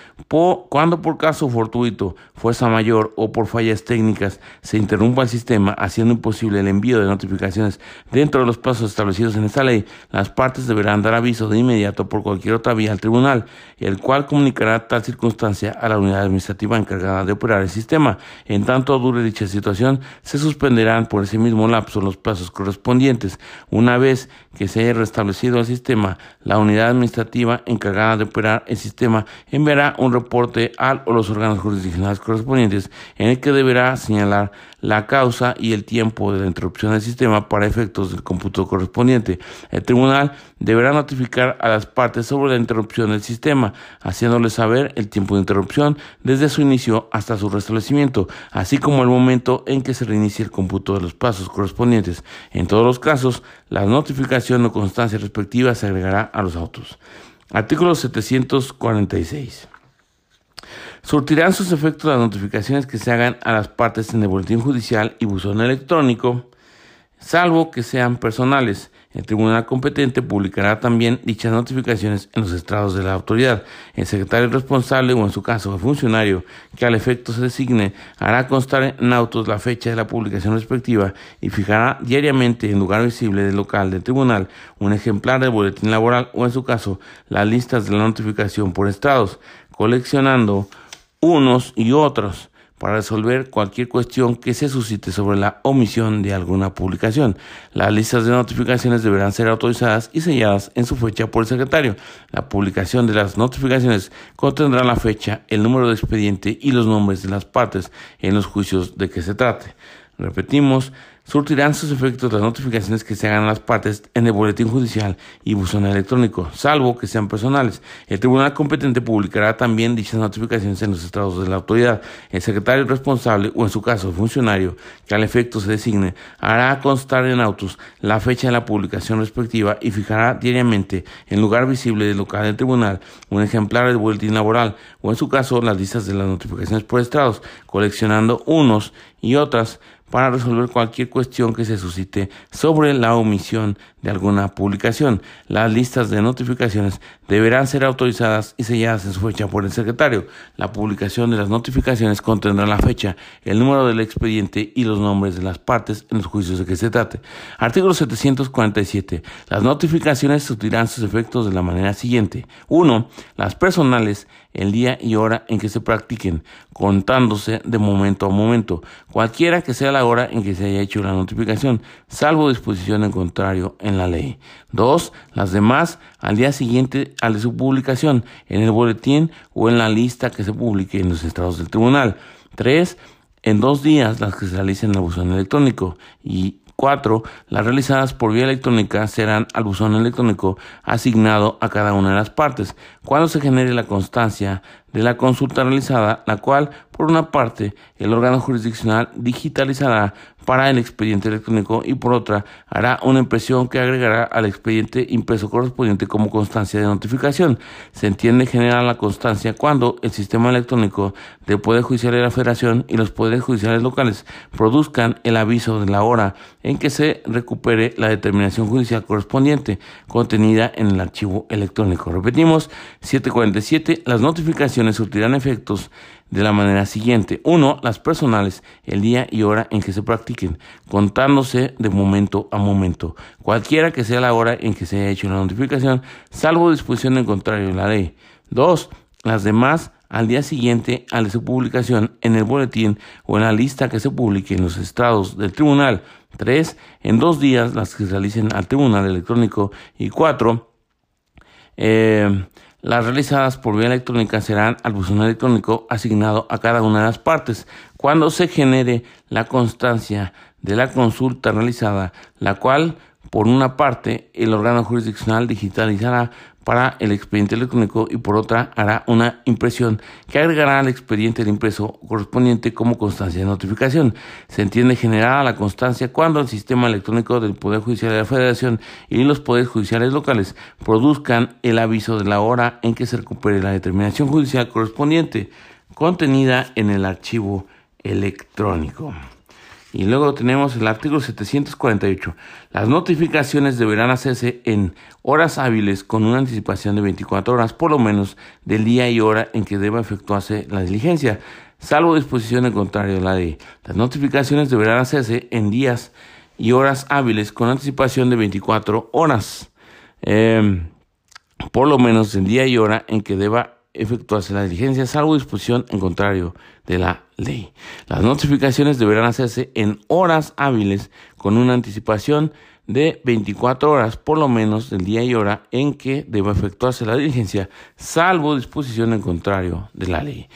cuando por caso fortuito, fuerza mayor o por fallas técnicas se interrumpa el sistema, haciendo imposible el envío de notificaciones dentro de los plazos establecidos en esta ley, las partes deberán dar aviso de inmediato por cualquier otra vía al tribunal, el cual comunicará tal circunstancia a la unidad administrativa encargada de operar el sistema. En tanto dure dicha situación, se suspenderán por ese mismo lapso los plazos correspondientes. Una vez que se haya restablecido el sistema, la unidad administrativa encargada de operar el sistema enviará un reporte al o los órganos jurisdiccionales correspondientes en el que deberá señalar la causa y el tiempo de la interrupción del sistema para efectos del cómputo correspondiente. El tribunal deberá notificar a las partes sobre la interrupción del sistema, haciéndoles saber el tiempo de interrupción desde su inicio hasta su restablecimiento, así como el momento en que se reinicie el cómputo de los pasos correspondientes. En todos los casos, la notificación o constancia respectiva se agregará a los autos. Artículo 746. Surtirán sus efectos las notificaciones que se hagan a las partes en el boletín judicial y buzón electrónico, salvo que sean personales. El tribunal competente publicará también dichas notificaciones en los estrados de la autoridad. El secretario responsable o en su caso el funcionario que al efecto se designe hará constar en autos la fecha de la publicación respectiva y fijará diariamente en lugar visible del local del tribunal un ejemplar del boletín laboral o en su caso las listas de la notificación por estrados, coleccionando unos y otros para resolver cualquier cuestión que se suscite sobre la omisión de alguna publicación. Las listas de notificaciones deberán ser autorizadas y selladas en su fecha por el secretario. La publicación de las notificaciones contendrá la fecha, el número de expediente y los nombres de las partes en los juicios de que se trate. Repetimos, surtirán sus efectos las notificaciones que se hagan a las partes en el boletín judicial y buzón electrónico, salvo que sean personales. El tribunal competente publicará también dichas notificaciones en los estados de la autoridad. El secretario responsable o en su caso el funcionario que al efecto se designe hará constar en autos la fecha de la publicación respectiva y fijará diariamente en lugar visible del local del tribunal un ejemplar del boletín laboral o en su caso las listas de las notificaciones por estados, coleccionando unos y otras para resolver cualquier cuestión que se suscite sobre la omisión de alguna publicación. Las listas de notificaciones deberán ser autorizadas y selladas en su fecha por el secretario. La publicación de las notificaciones contendrá la fecha, el número del expediente y los nombres de las partes en los juicios de que se trate. Artículo 747. Las notificaciones surtirán sus efectos de la manera siguiente. 1. Las personales el día y hora en que se practiquen, contándose de momento a momento, cualquiera que sea la hora en que se haya hecho la notificación, salvo disposición en contrario en la ley. 2. Las demás al día siguiente al de su publicación, en el boletín o en la lista que se publique en los estados del tribunal. 3. En dos días las que se realicen en el buzón electrónico y 4. Las realizadas por vía electrónica serán al buzón electrónico asignado a cada una de las partes cuando se genere la constancia de la consulta realizada, la cual, por una parte, el órgano jurisdiccional digitalizará para el expediente electrónico y por otra, hará una impresión que agregará al expediente impreso correspondiente como constancia de notificación. Se entiende generar la constancia cuando el sistema electrónico del Poder Judicial de la Federación y los poderes judiciales locales produzcan el aviso de la hora en que se recupere la determinación judicial correspondiente contenida en el archivo electrónico. Repetimos, 747. Las notificaciones surtirán efectos de la manera siguiente. 1. Las personales, el día y hora en que se practiquen, contándose de momento a momento, cualquiera que sea la hora en que se haya hecho la notificación, salvo disposición en contrario de la ley. 2. Las demás al día siguiente a su publicación en el boletín o en la lista que se publique en los estados del tribunal. 3. En dos días las que se realicen al tribunal electrónico. Y 4. Eh, las realizadas por vía electrónica serán al buzón electrónico asignado a cada una de las partes. Cuando se genere la constancia de la consulta realizada, la cual, por una parte, el órgano jurisdiccional digitalizará para el expediente electrónico y por otra hará una impresión que agregará al expediente el impreso correspondiente como constancia de notificación. Se entiende generada la constancia cuando el sistema electrónico del Poder Judicial de la Federación y los poderes judiciales locales produzcan el aviso de la hora en que se recupere la determinación judicial correspondiente contenida en el archivo electrónico. Y luego tenemos el artículo 748. Las notificaciones deberán hacerse en horas hábiles con una anticipación de 24 horas por lo menos del día y hora en que deba efectuarse la diligencia, salvo disposición en contrario de la ley. Las notificaciones deberán hacerse en días y horas hábiles con anticipación de 24 horas, em, por lo menos el día y hora en que deba efectuarse la diligencia, salvo disposición en contrario de la ley. Las notificaciones deberán hacerse en horas hábiles con una anticipación de 24 horas por lo menos del día y hora en que deba efectuarse la diligencia, salvo disposición en contrario de la ley.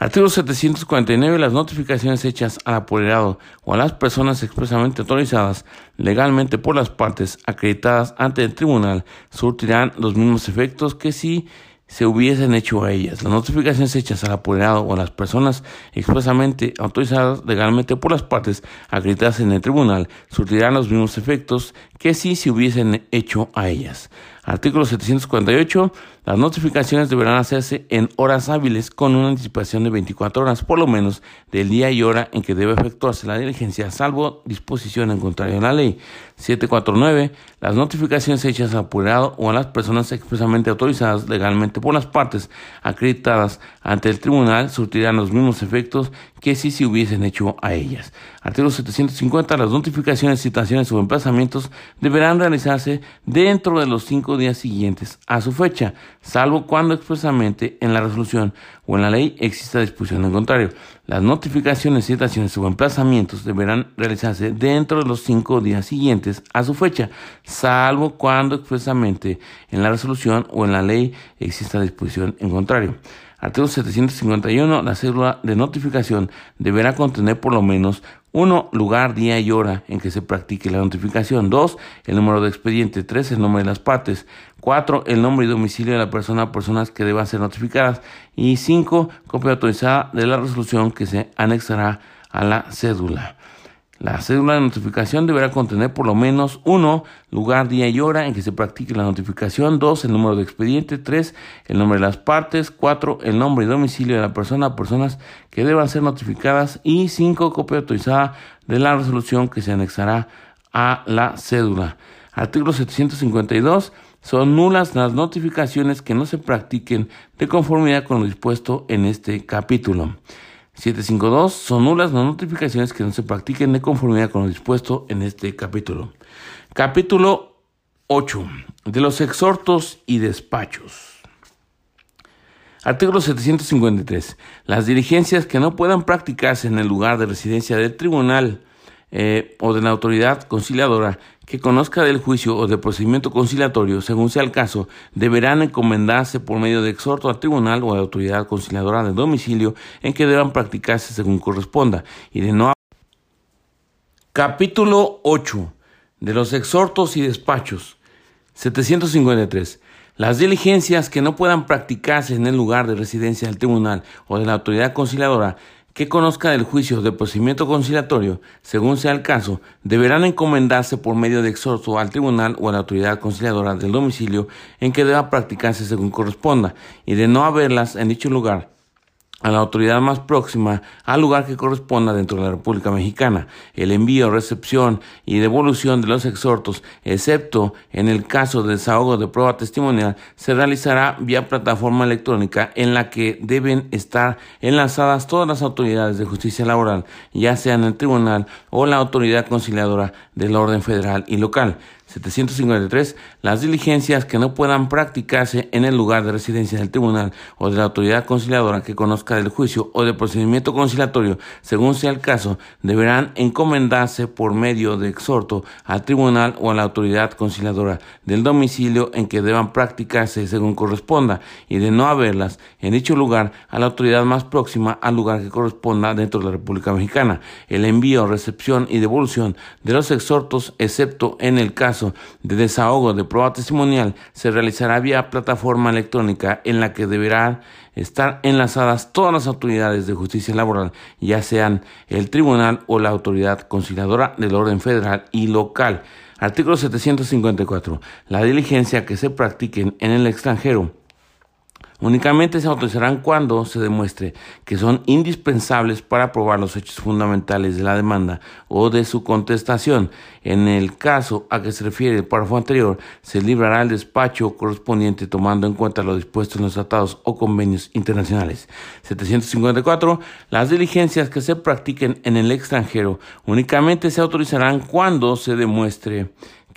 Artículo 749. Las notificaciones hechas al apoderado o a las personas expresamente autorizadas legalmente por las partes acreditadas ante el tribunal surtirán los mismos efectos que si se hubiesen hecho a ellas. Las notificaciones hechas al apoderado o a las personas expresamente autorizadas legalmente por las partes acreditadas en el tribunal surtirán los mismos efectos que si se hubiesen hecho a ellas. Artículo 748. Las notificaciones deberán hacerse en horas hábiles con una anticipación de 24 horas por lo menos del día y hora en que debe efectuarse la diligencia, salvo disposición en contrario a la ley. 749. Las notificaciones hechas al apurado o a las personas expresamente autorizadas legalmente por las partes acreditadas ante el tribunal surtirán los mismos efectos que si se hubiesen hecho a ellas. Artículo 750. Las notificaciones, citaciones o emplazamientos deberán realizarse dentro de los cinco días siguientes a su fecha, salvo cuando expresamente en la resolución o en la ley exista disposición en contrario. Las notificaciones, citaciones o emplazamientos deberán realizarse dentro de los cinco días siguientes a su fecha, salvo cuando expresamente en la resolución o en la ley exista disposición en contrario. Artículo 751. La cédula de notificación deberá contener por lo menos uno, lugar, día y hora en que se practique la notificación. 2. El número de expediente. 3. El nombre de las partes. 4. El nombre y domicilio de la persona o personas que deban ser notificadas. Y 5. Copia autorizada de la resolución que se anexará a la cédula. La cédula de notificación deberá contener por lo menos uno lugar, día y hora en que se practique la notificación, dos el número de expediente, tres el nombre de las partes, cuatro el nombre y domicilio de la persona, personas que deban ser notificadas. Y cinco copia autorizada de la resolución que se anexará a la cédula. Artículo 752 son nulas las notificaciones que no se practiquen de conformidad con lo dispuesto en este capítulo. 752 son nulas las notificaciones que no se practiquen de conformidad con lo dispuesto en este capítulo. Capítulo 8. De los exhortos y despachos. Artículo 753. Las diligencias que no puedan practicarse en el lugar de residencia del tribunal eh, o de la autoridad conciliadora que conozca del juicio o del procedimiento conciliatorio, según sea el caso, deberán encomendarse por medio de exhorto al tribunal o a la autoridad conciliadora de domicilio en que deban practicarse según corresponda y de no Capítulo 8 de los exhortos y despachos. 753 las diligencias que no puedan practicarse en el lugar de residencia del tribunal o de la autoridad conciliadora que conozca del juicio de procedimiento conciliatorio, según sea el caso, deberán encomendarse por medio de exhorto al tribunal o a la autoridad conciliadora del domicilio en que deba practicarse según corresponda, y de no haberlas en dicho lugar, a la autoridad más próxima al lugar que corresponda dentro de la República Mexicana. El envío, recepción y devolución de los exhortos, excepto en el caso de desahogo de prueba testimonial, se realizará vía plataforma electrónica en la que deben estar enlazadas todas las autoridades de justicia laboral, ya sean el tribunal o la autoridad conciliadora del orden federal y local. 753. Las diligencias que no puedan practicarse en el lugar de residencia del tribunal o de la autoridad conciliadora que conozca del juicio o del procedimiento conciliatorio, según sea el caso, deberán encomendarse por medio de exhorto al tribunal o a la autoridad conciliadora del domicilio en que deban practicarse según corresponda y de no haberlas en dicho lugar a la autoridad más próxima al lugar que corresponda dentro de la República Mexicana. El envío, recepción y devolución de los exhortos, excepto en el caso de desahogo de prueba testimonial se realizará vía plataforma electrónica en la que deberán estar enlazadas todas las autoridades de justicia laboral, ya sean el tribunal o la autoridad conciliadora del orden federal y local. Artículo 754. La diligencia que se practiquen en el extranjero Únicamente se autorizarán cuando se demuestre que son indispensables para probar los hechos fundamentales de la demanda o de su contestación. En el caso a que se refiere el párrafo anterior, se librará el despacho correspondiente tomando en cuenta lo dispuesto en los tratados o convenios internacionales. 754. Las diligencias que se practiquen en el extranjero únicamente se autorizarán cuando se demuestre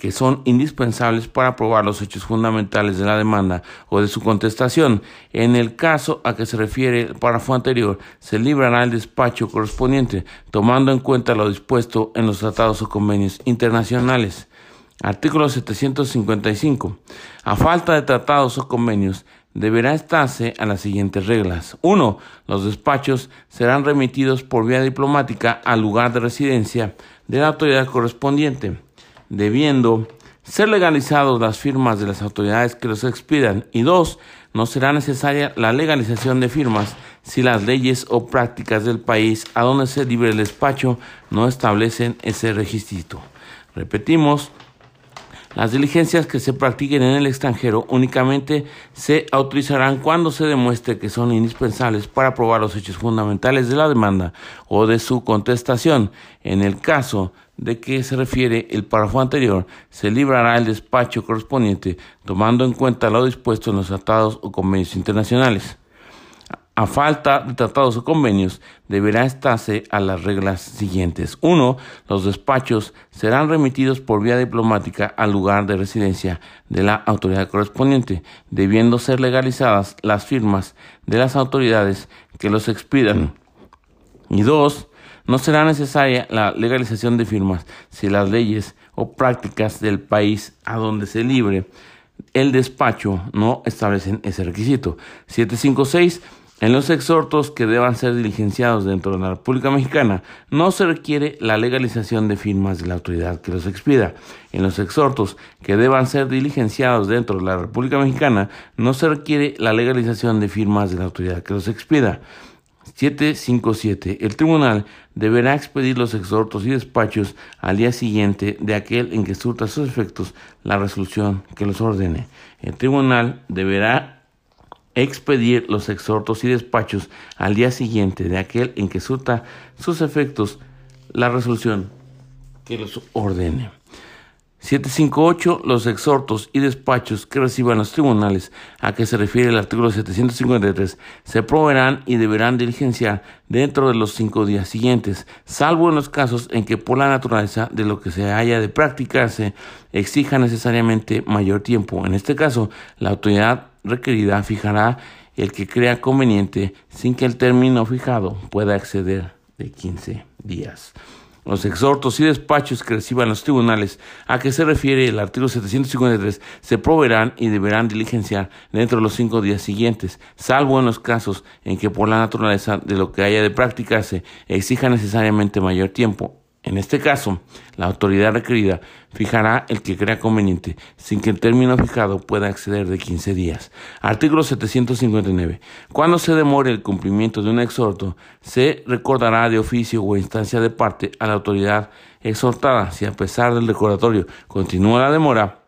que son indispensables para probar los hechos fundamentales de la demanda o de su contestación. En el caso a que se refiere el párrafo anterior, se librará el despacho correspondiente, tomando en cuenta lo dispuesto en los tratados o convenios internacionales. Artículo 755. A falta de tratados o convenios, deberá estarse a las siguientes reglas. 1. Los despachos serán remitidos por vía diplomática al lugar de residencia de la autoridad correspondiente debiendo ser legalizados las firmas de las autoridades que los expidan. Y dos, no será necesaria la legalización de firmas si las leyes o prácticas del país a donde se libre el despacho no establecen ese requisito. Repetimos, las diligencias que se practiquen en el extranjero únicamente se autorizarán cuando se demuestre que son indispensables para probar los hechos fundamentales de la demanda o de su contestación. En el caso de que se refiere el párrafo anterior, se librará el despacho correspondiente tomando en cuenta lo dispuesto en los tratados o convenios internacionales. A falta de tratados o convenios, deberá estarse a las reglas siguientes. 1. Los despachos serán remitidos por vía diplomática al lugar de residencia de la autoridad correspondiente, debiendo ser legalizadas las firmas de las autoridades que los expidan. Y 2. No será necesaria la legalización de firmas si las leyes o prácticas del país a donde se libre el despacho no establecen ese requisito. 756 en los exhortos que deban ser diligenciados dentro de la República Mexicana, no se requiere la legalización de firmas de la autoridad que los expida. En los exhortos que deban ser diligenciados dentro de la República Mexicana, no se requiere la legalización de firmas de la autoridad que los expida. 757. El tribunal deberá expedir los exhortos y despachos al día siguiente de aquel en que surta sus efectos la resolución que los ordene. El tribunal deberá expedir los exhortos y despachos al día siguiente de aquel en que surta sus efectos la resolución que los ordene. 758. Los exhortos y despachos que reciban los tribunales a que se refiere el artículo 753 se proveerán y deberán diligenciar dentro de los cinco días siguientes, salvo en los casos en que por la naturaleza de lo que se haya de practicarse exija necesariamente mayor tiempo. En este caso, la autoridad requerida fijará el que crea conveniente sin que el término fijado pueda exceder de 15 días los exhortos y despachos que reciban los tribunales. A que se refiere el artículo 753 se proveerán y deberán diligenciar dentro de los cinco días siguientes, salvo en los casos en que por la naturaleza de lo que haya de practicarse exija necesariamente mayor tiempo en este caso, la autoridad requerida fijará el que crea conveniente, sin que el término fijado pueda exceder de 15 días. Artículo 759. Cuando se demore el cumplimiento de un exhorto, se recordará de oficio o instancia de parte a la autoridad exhortada. Si a pesar del recordatorio continúa la demora,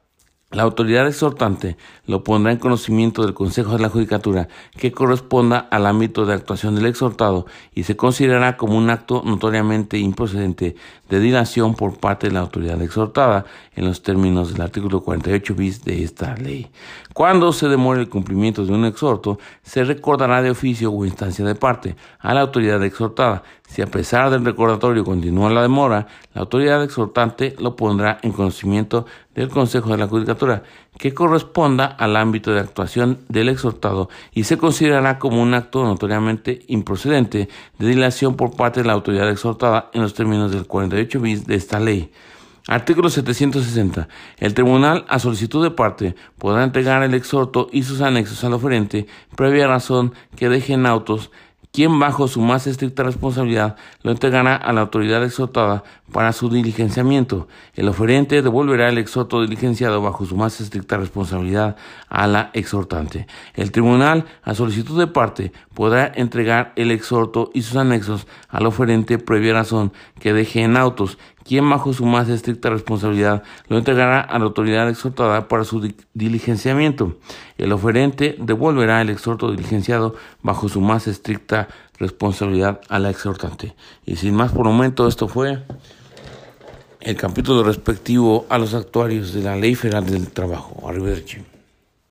la autoridad exhortante lo pondrá en conocimiento del Consejo de la Judicatura que corresponda al ámbito de actuación del exhortado y se considerará como un acto notoriamente improcedente de dilación por parte de la autoridad exhortada en los términos del artículo 48 bis de esta ley. Cuando se demore el cumplimiento de un exhorto, se recordará de oficio o instancia de parte a la autoridad exhortada. Si a pesar del recordatorio continúa la demora, la autoridad exhortante lo pondrá en conocimiento del Consejo de la Judicatura, que corresponda al ámbito de actuación del exhortado y se considerará como un acto notoriamente improcedente de dilación por parte de la autoridad exhortada en los términos del 48 bis de esta ley. Artículo 760. El tribunal, a solicitud de parte, podrá entregar el exhorto y sus anexos al oferente, previa razón que dejen autos quien bajo su más estricta responsabilidad lo entregará a la autoridad exhortada para su diligenciamiento. El oferente devolverá el exhorto diligenciado bajo su más estricta responsabilidad a la exhortante. El tribunal, a solicitud de parte, podrá entregar el exhorto y sus anexos al oferente previa razón que deje en autos quien bajo su más estricta responsabilidad lo entregará a la autoridad exhortada para su diligenciamiento. El oferente devolverá el exhorto diligenciado bajo su más estricta responsabilidad a la exhortante. Y sin más por el momento, esto fue el capítulo respectivo a los actuarios de la Ley Federal del Trabajo. Arrivederci.